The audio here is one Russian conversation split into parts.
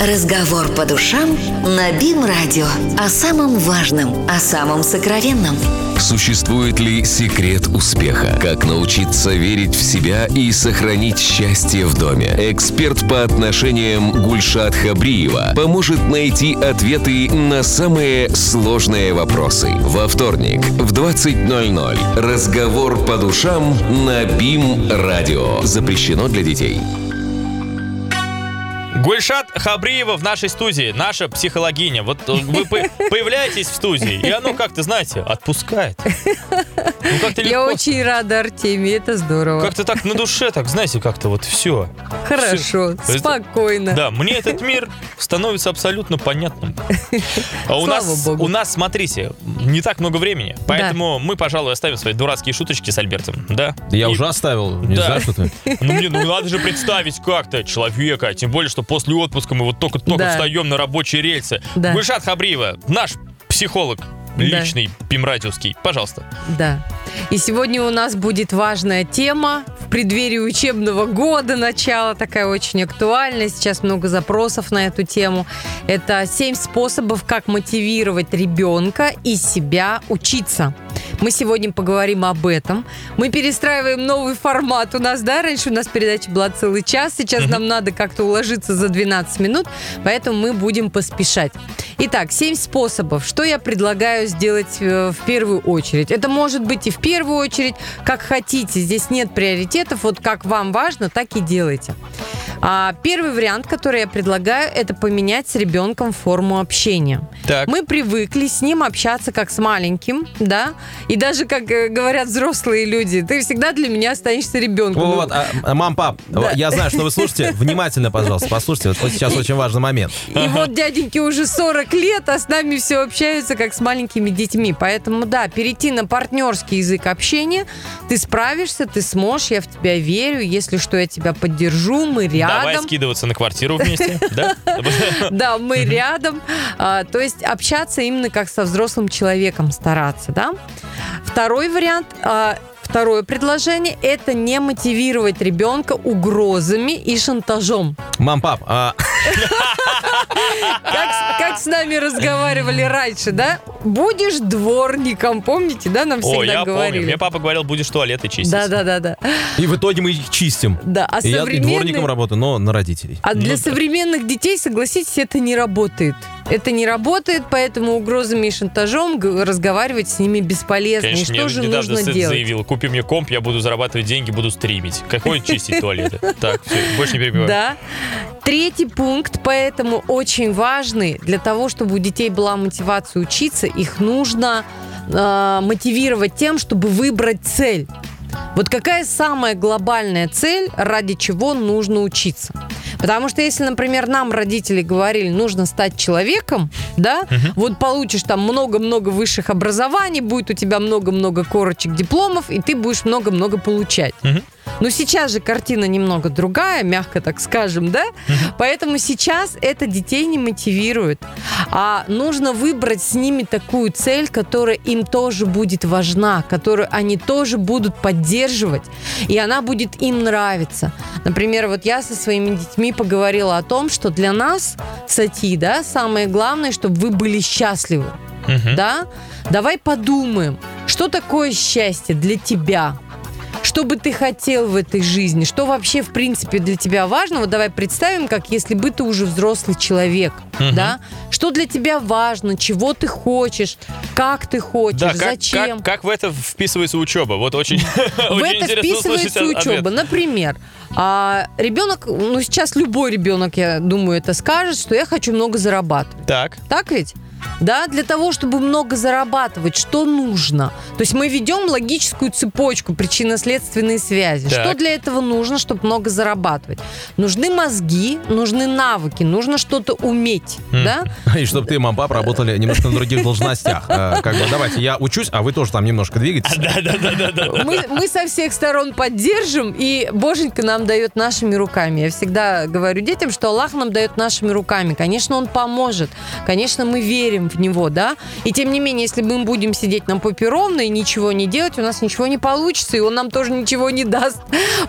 Разговор по душам на БИМ-радио. О самом важном, о самом сокровенном. Существует ли секрет успеха? Как научиться верить в себя и сохранить счастье в доме? Эксперт по отношениям Гульшат Хабриева поможет найти ответы на самые сложные вопросы. Во вторник в 20.00 разговор по душам на БИМ-радио. Запрещено для детей. Гульшат Хабриева в нашей студии, наша психологиня. Вот э, вы появляетесь в студии, и оно как-то, знаете, отпускает. Ну, как-то Я очень рада, Артемий, это здорово. Как-то так на душе, так, знаете, как-то вот все. Хорошо, все. спокойно. Да, мне этот мир становится абсолютно понятным. А у нас, Богу. у нас, смотрите, не так много времени, поэтому да. мы, пожалуй, оставим свои дурацкие шуточки с Альбертом, да? Я и... уже оставил, не да. знаю, что ты. Ну, мне, ну, надо же представить как-то человека, тем более, что после отпуска мы вот только-только да. встаем на рабочие рельсы. Да. Гульшат Хабриева, наш психолог, личный, да. пимрадиовский. Пожалуйста. Да. И сегодня у нас будет важная тема в преддверии учебного года, начала такая очень актуальная. Сейчас много запросов на эту тему. Это семь способов, как мотивировать ребенка и себя учиться. Мы сегодня поговорим об этом. Мы перестраиваем новый формат у нас, да? Раньше у нас передача была целый час, сейчас нам надо как-то уложиться за 12 минут, поэтому мы будем поспешать. Итак, 7 способов. Что я предлагаю сделать э, в первую очередь? Это может быть и в первую очередь, как хотите. Здесь нет приоритетов. Вот как вам важно, так и делайте. А первый вариант, который я предлагаю, это поменять с ребенком форму общения. Так. Мы привыкли с ним общаться как с маленьким, да, и даже, как э, говорят взрослые люди, ты всегда для меня останешься ребенком. Вот, ну, а, мам, пап, да. я знаю, что вы слушаете. Внимательно, пожалуйста, послушайте. Вот сейчас очень важный момент. И вот дяденьки уже 40 лет, а с нами все общаются как с маленькими детьми. Поэтому, да, перейти на партнерский язык общения. Ты справишься, ты сможешь, я в тебя верю. Если что, я тебя поддержу, мы рядом рядом. Давай скидываться на квартиру вместе, да? Да, мы рядом. А, то есть общаться именно как со взрослым человеком стараться, да? Второй вариант а, Второе предложение – это не мотивировать ребенка угрозами и шантажом. Мам, пап, а... Как, как с нами разговаривали раньше, да? Будешь дворником, помните, да, нам всегда О, я говорили. помню. Мне папа говорил, будешь туалеты чистить. Да, да, да, да. И в итоге мы их чистим. Да, а и современные... я и дворником работаю, но на родителей. А для ну, современных детей, согласитесь, это не работает. Это не работает, поэтому угрозами и шантажом разговаривать с ними бесполезно. Конечно, и что же нужно сын делать? заявил, купи мне комп, я буду зарабатывать деньги, буду стримить. Какой чистить туалеты? Так, все, больше не перебиваю. Да. Третий пункт, поэтому очень важный. Для того, чтобы у детей была мотивация учиться, их нужно э, мотивировать тем, чтобы выбрать цель. Вот какая самая глобальная цель, ради чего нужно учиться? Потому что если, например, нам родители говорили, нужно стать человеком, да, угу. вот получишь там много-много высших образований, будет у тебя много-много корочек дипломов, и ты будешь много-много получать. Угу. Но сейчас же картина немного другая, мягко так скажем, да? Угу. Поэтому сейчас это детей не мотивирует. А нужно выбрать с ними такую цель, которая им тоже будет важна, которую они тоже будут поддерживать, и она будет им нравиться. Например, вот я со своими детьми поговорила о том, что для нас, Сати, да, самое главное, чтобы вы были счастливы. Угу. Да? Давай подумаем, что такое счастье для тебя? Что бы ты хотел в этой жизни? Что вообще, в принципе, для тебя важно? Вот давай представим, как если бы ты уже взрослый человек, угу. да? Что для тебя важно? Чего ты хочешь? Как ты хочешь? Да, как, зачем? Как, как в это вписывается учеба? Вот очень, В это вписывается учеба. Например, а, ребенок, ну сейчас любой ребенок, я думаю, это скажет, что я хочу много зарабатывать. Так. Так ведь? Да, для того, чтобы много зарабатывать, что нужно? То есть мы ведем логическую цепочку причинно-следственной связи. Так. Что для этого нужно, чтобы много зарабатывать? Нужны мозги, нужны навыки, нужно что-то уметь, mm. да? И чтобы ты и мам, пап работали немножко на других должностях. Э, как бы, давайте, я учусь, а вы тоже там немножко двигаетесь. Да, да, да, да. Мы, мы со всех сторон поддержим, и Боженька нам дает нашими руками. Я всегда говорю детям, что Аллах нам дает нашими руками. Конечно, Он поможет. Конечно, мы верим верим в него, да, и тем не менее, если мы будем сидеть на попе ровно и ничего не делать, у нас ничего не получится, и он нам тоже ничего не даст.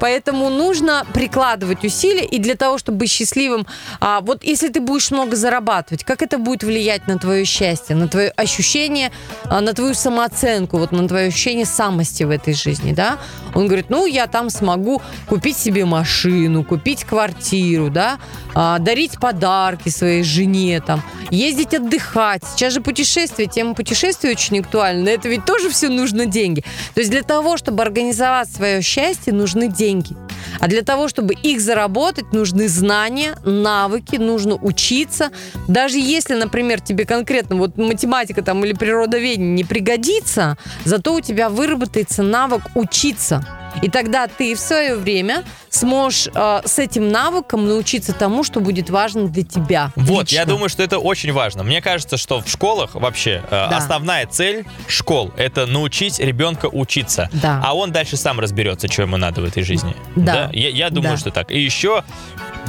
Поэтому нужно прикладывать усилия, и для того, чтобы быть счастливым, а, вот если ты будешь много зарабатывать, как это будет влиять на твое счастье, на твое ощущение, а, на твою самооценку, вот на твое ощущение самости в этой жизни, да? Он говорит, ну, я там смогу купить себе машину, купить квартиру, да, а, дарить подарки своей жене, там, ездить отдыхать. Сейчас же путешествия, тема путешествий очень актуальна. Это ведь тоже все нужно деньги. То есть для того, чтобы организовать свое счастье, нужны деньги. А для того, чтобы их заработать, нужны знания, навыки, нужно учиться. Даже если, например, тебе конкретно вот математика там или природоведение не пригодится, зато у тебя выработается навык учиться. И тогда ты в свое время сможешь э, с этим навыком научиться тому, что будет важно для тебя. Вот, лично. я думаю, что это очень важно. Мне кажется, что в школах вообще э, Да. основная цель школ это научить ребенка учиться. Да. А он дальше сам разберется, что ему надо в этой жизни. Да. Я, я думаю, Да. что так. И еще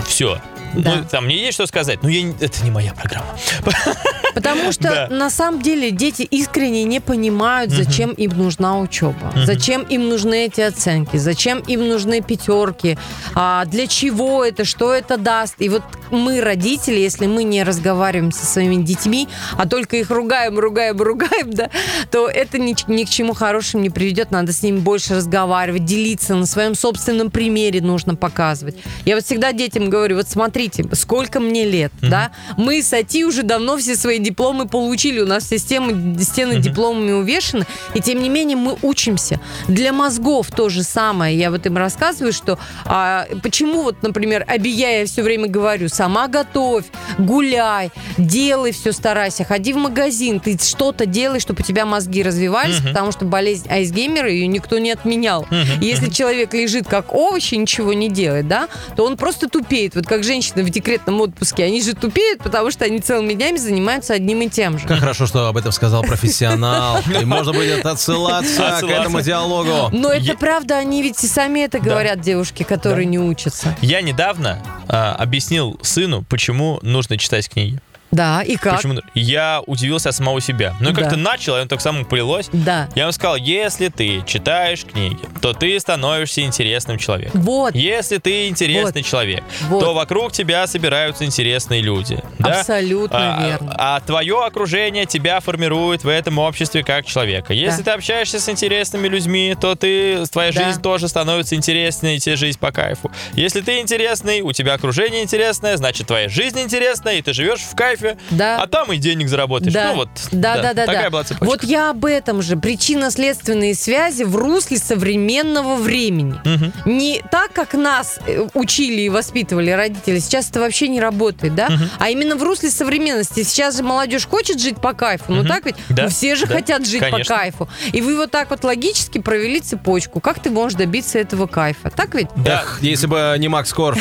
все. Да. Ну, там мне есть что сказать, но я, не- это не моя программа. Потому что Да. на самом деле дети искренне не понимают, зачем им нужна учеба, зачем им нужны эти оценки, зачем им нужны пятерки, а, для чего это, что это даст. И вот мы, родители, если мы не разговариваем со своими детьми, а только их ругаем, ругаем, ругаем, да, то это ни, ни к чему хорошему не приведет. Надо с ними больше разговаривать, делиться на своем собственном примере нужно показывать. Я вот всегда детям говорю, вот смотрите, сколько мне лет, да, мы с АТИ уже давно все свои дипломы получили, у нас все стены, стены дипломами увешаны, и тем не менее мы учимся. Для мозгов то же самое. Я вот им рассказываю, что а, почему вот, например, Абия я все время говорю, сама готовь, гуляй, делай все, старайся, ходи в магазин, ты что-то делай, чтобы у тебя мозги развивались, потому что болезнь Айсгеймера ее никто не отменял. И Если человек лежит как овощ и ничего не делает, да, то он просто тупеет. Вот как женщины в декретном отпуске, они же тупеют, потому что они целыми днями занимаются одним и тем же. Как хорошо, что об этом сказал профессионал. И можно будет отсылаться к этому диалогу. Но это правда, они ведь и сами это говорят, девушки, которые не учатся. Я недавно а, объяснил сыну, почему нужно читать книги. Да, и как? Почему? Я удивился от самого себя. Ну, Да. как-то начал, и он так само полилось. Да. Я ему сказал, если ты читаешь книги, то ты становишься интересным человеком. Вот. Если ты интересный человек, Вот. то вокруг тебя собираются интересные люди. да? Абсолютно а, верно. А твое окружение тебя формирует в этом обществе как человека. Если Да. ты общаешься с интересными людьми, то ты, твоя Да. жизнь тоже становится интереснее, и тебе жизнь по кайфу. Если ты интересный, у тебя окружение интересное, значит твоя жизнь интересная, и ты живешь в кайфе, Да. а там и денег заработаешь. Да. Ну вот, да, да, да, такая да. была цепочка. Вот я об этом же. Причинно-следственные связи в русле современного времени. Мгм. Не так, как нас э, учили и воспитывали родители. Сейчас это вообще не работает, да? А именно в русле современности. Сейчас же молодежь хочет жить по кайфу. Ну так ведь? Да, Ну, все же да, хотят жить конечно. по кайфу. И вы вот так вот логически провели цепочку. Как ты можешь добиться этого кайфа? Так ведь? Да. Эх, если бы не Макс Корж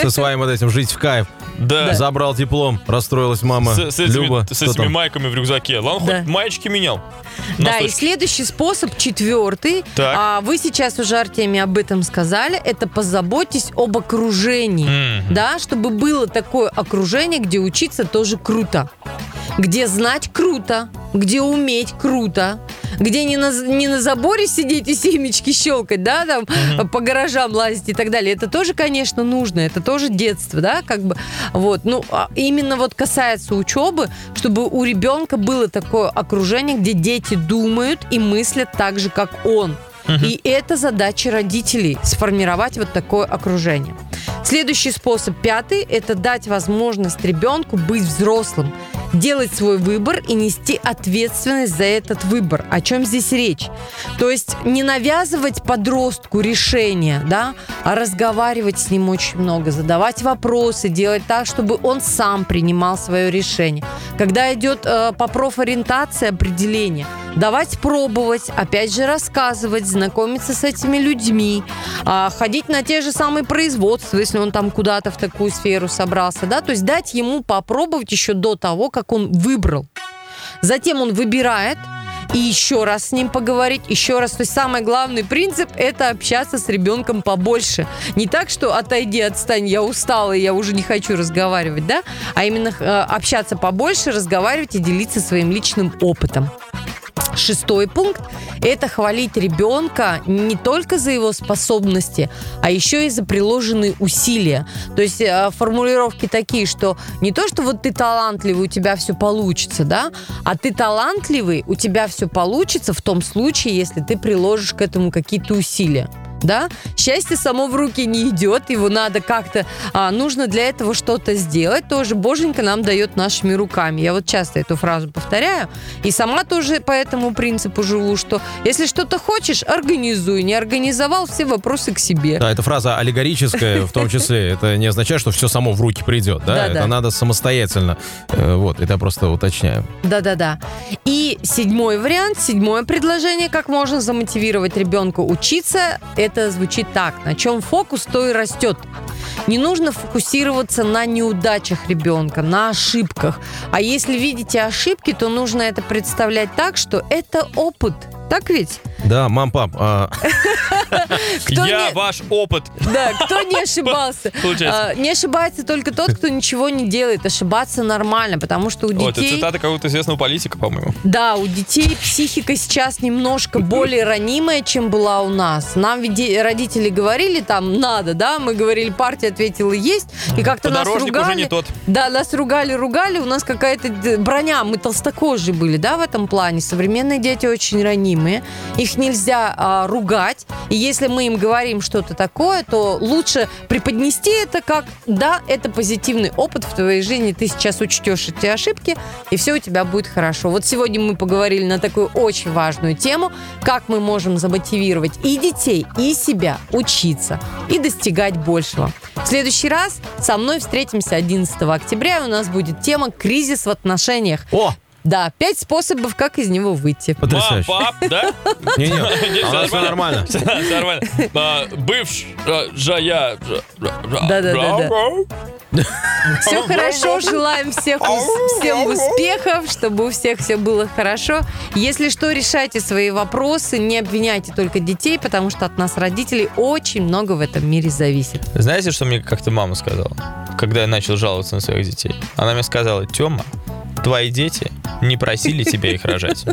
со своим вот этим «Жить в кайф». Да. Забрал диплом, расстроилась мама. С, с этими, Люба, с этими майками в рюкзаке. Ладно, Да. хоть маечки менял. Да, и следующий способ, четвертый, Так. а, вы сейчас уже, Артемий, об этом сказали, это позаботьтесь об окружении. Мгм. Да, чтобы было такое окружение, где учиться тоже круто. Где знать круто, где уметь круто, где не на, не на заборе сидеть и семечки щелкать, да, там по гаражам лазить и так далее. Это тоже, конечно, нужно, это тоже детство, да, как бы. Вот, ну, а именно вот касается учебы, чтобы у ребенка было такое окружение, где дети думают и мыслят так же, как он. И это задача родителей сформировать вот такое окружение. Следующий способ, пятый, это дать возможность ребенку быть взрослым, делать свой выбор и нести ответственность за этот выбор. О чем здесь речь? То есть не навязывать подростку решение, да, а разговаривать с ним очень много, задавать вопросы, делать так, чтобы он сам принимал свое решение. Когда идет э, по профориентации определение, давать пробовать, опять же рассказывать, знакомиться с этими людьми, а, ходить на те же самые производства, если он там куда-то в такую сферу собрался, да, то есть дать ему попробовать еще до того, как он выбрал. Затем он выбирает, и еще раз с ним поговорить, еще раз. То есть самый главный принцип – это общаться с ребенком побольше. Не так, что отойди, отстань, я устала, я уже не хочу разговаривать, да? А именно э, общаться побольше, разговаривать и делиться своим личным опытом. Шестой пункт – это хвалить ребенка не только за его способности, а еще и за приложенные усилия. То есть э, формулировки такие, что не то, что вот ты талантливый, у тебя все получится, да, а ты талантливый, у тебя все получится в том случае, если ты приложишь к этому какие-то усилия да? Счастье само в руки не идет, его надо как-то, а, нужно для этого что-то сделать, тоже Боженька нам дает нашими руками. Я вот часто эту фразу повторяю, и сама тоже по этому принципу живу, что если что-то хочешь, организуй, не организовал, все вопросы к себе. Да, эта фраза аллегорическая, в том числе, это не означает, что все само в руки придет, да? Да, это да. надо самостоятельно. Э, Вот, это я просто уточняю. Да-да-да. И седьмой вариант, седьмое предложение, как можно замотивировать ребенка учиться, это звучит так. На чем фокус, то и растет. Не нужно фокусироваться на неудачах ребенка, на ошибках. А если видите ошибки, то нужно это представлять так, что это опыт. Так ведь? Да, мам, пап, а, Кто Я не- ваш опыт. Да, кто не ошибался? Получается. А, Не ошибается только тот, кто ничего не делает. Ошибаться нормально, потому что у О, это детей... цитата какого-то известного политика, по-моему. Да, у детей психика сейчас немножко более ранимая, чем была у нас. Нам родители говорили там надо, да, мы говорили партия ответила есть, и как-то нас ругали. уже не тот. Да, нас ругали, ругали, у нас какая-то броня, мы толстокожие были, да, в этом плане. Современные дети очень ранимые, их нельзя а, ругать, и если мы им говорим что-то такое, то лучше преподнести это как, да, это позитивный опыт в твоей жизни, ты сейчас учтешь эти ошибки, и все у тебя будет хорошо. Вот сегодня мы поговорили на такую очень важную тему, как мы можем замотивировать и детей, и себя учиться, и достигать большего. В следующий раз со мной встретимся 11 октября, и у нас будет тема «Кризис в отношениях». О, Да, пять способов, как из него выйти. Мам, потрясающе. пап, да? Не-не, Здесь а нормально. Всё нормально. А, Бывшая... Да-да-да-да. Все хорошо, желаем всех, всем успехов, чтобы у всех все было хорошо. Если что, решайте свои вопросы, не обвиняйте только детей, потому что от нас, родителей, очень много в этом мире зависит. Знаете, что мне как-то мама сказала, когда я начал жаловаться на своих детей? Она мне сказала, Тёма, твои дети не просили тебя их рожать.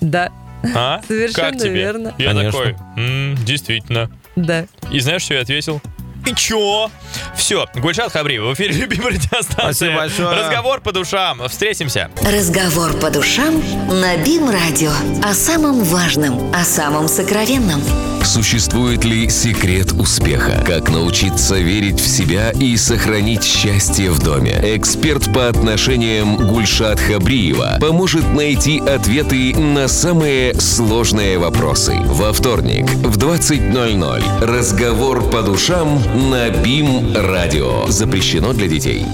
Да, А? Совершенно как тебе? верно. Я Конечно. такой, «М, действительно. да. И знаешь, что я ответил? И чё? Все, Гульшат Хабриев в эфире любимой радиостанции. Спасибо большое. Разговор по душам. Встретимся. Разговор по душам на БИМ-радио. О самом важном, о самом сокровенном. Существует ли секрет успеха? Как научиться верить в себя и сохранить счастье в доме? Эксперт по отношениям Гульшат Хабриева поможет найти ответы на самые сложные вопросы. Во вторник в 20.00 разговор по душам на БИМ-радио. Запрещено для детей.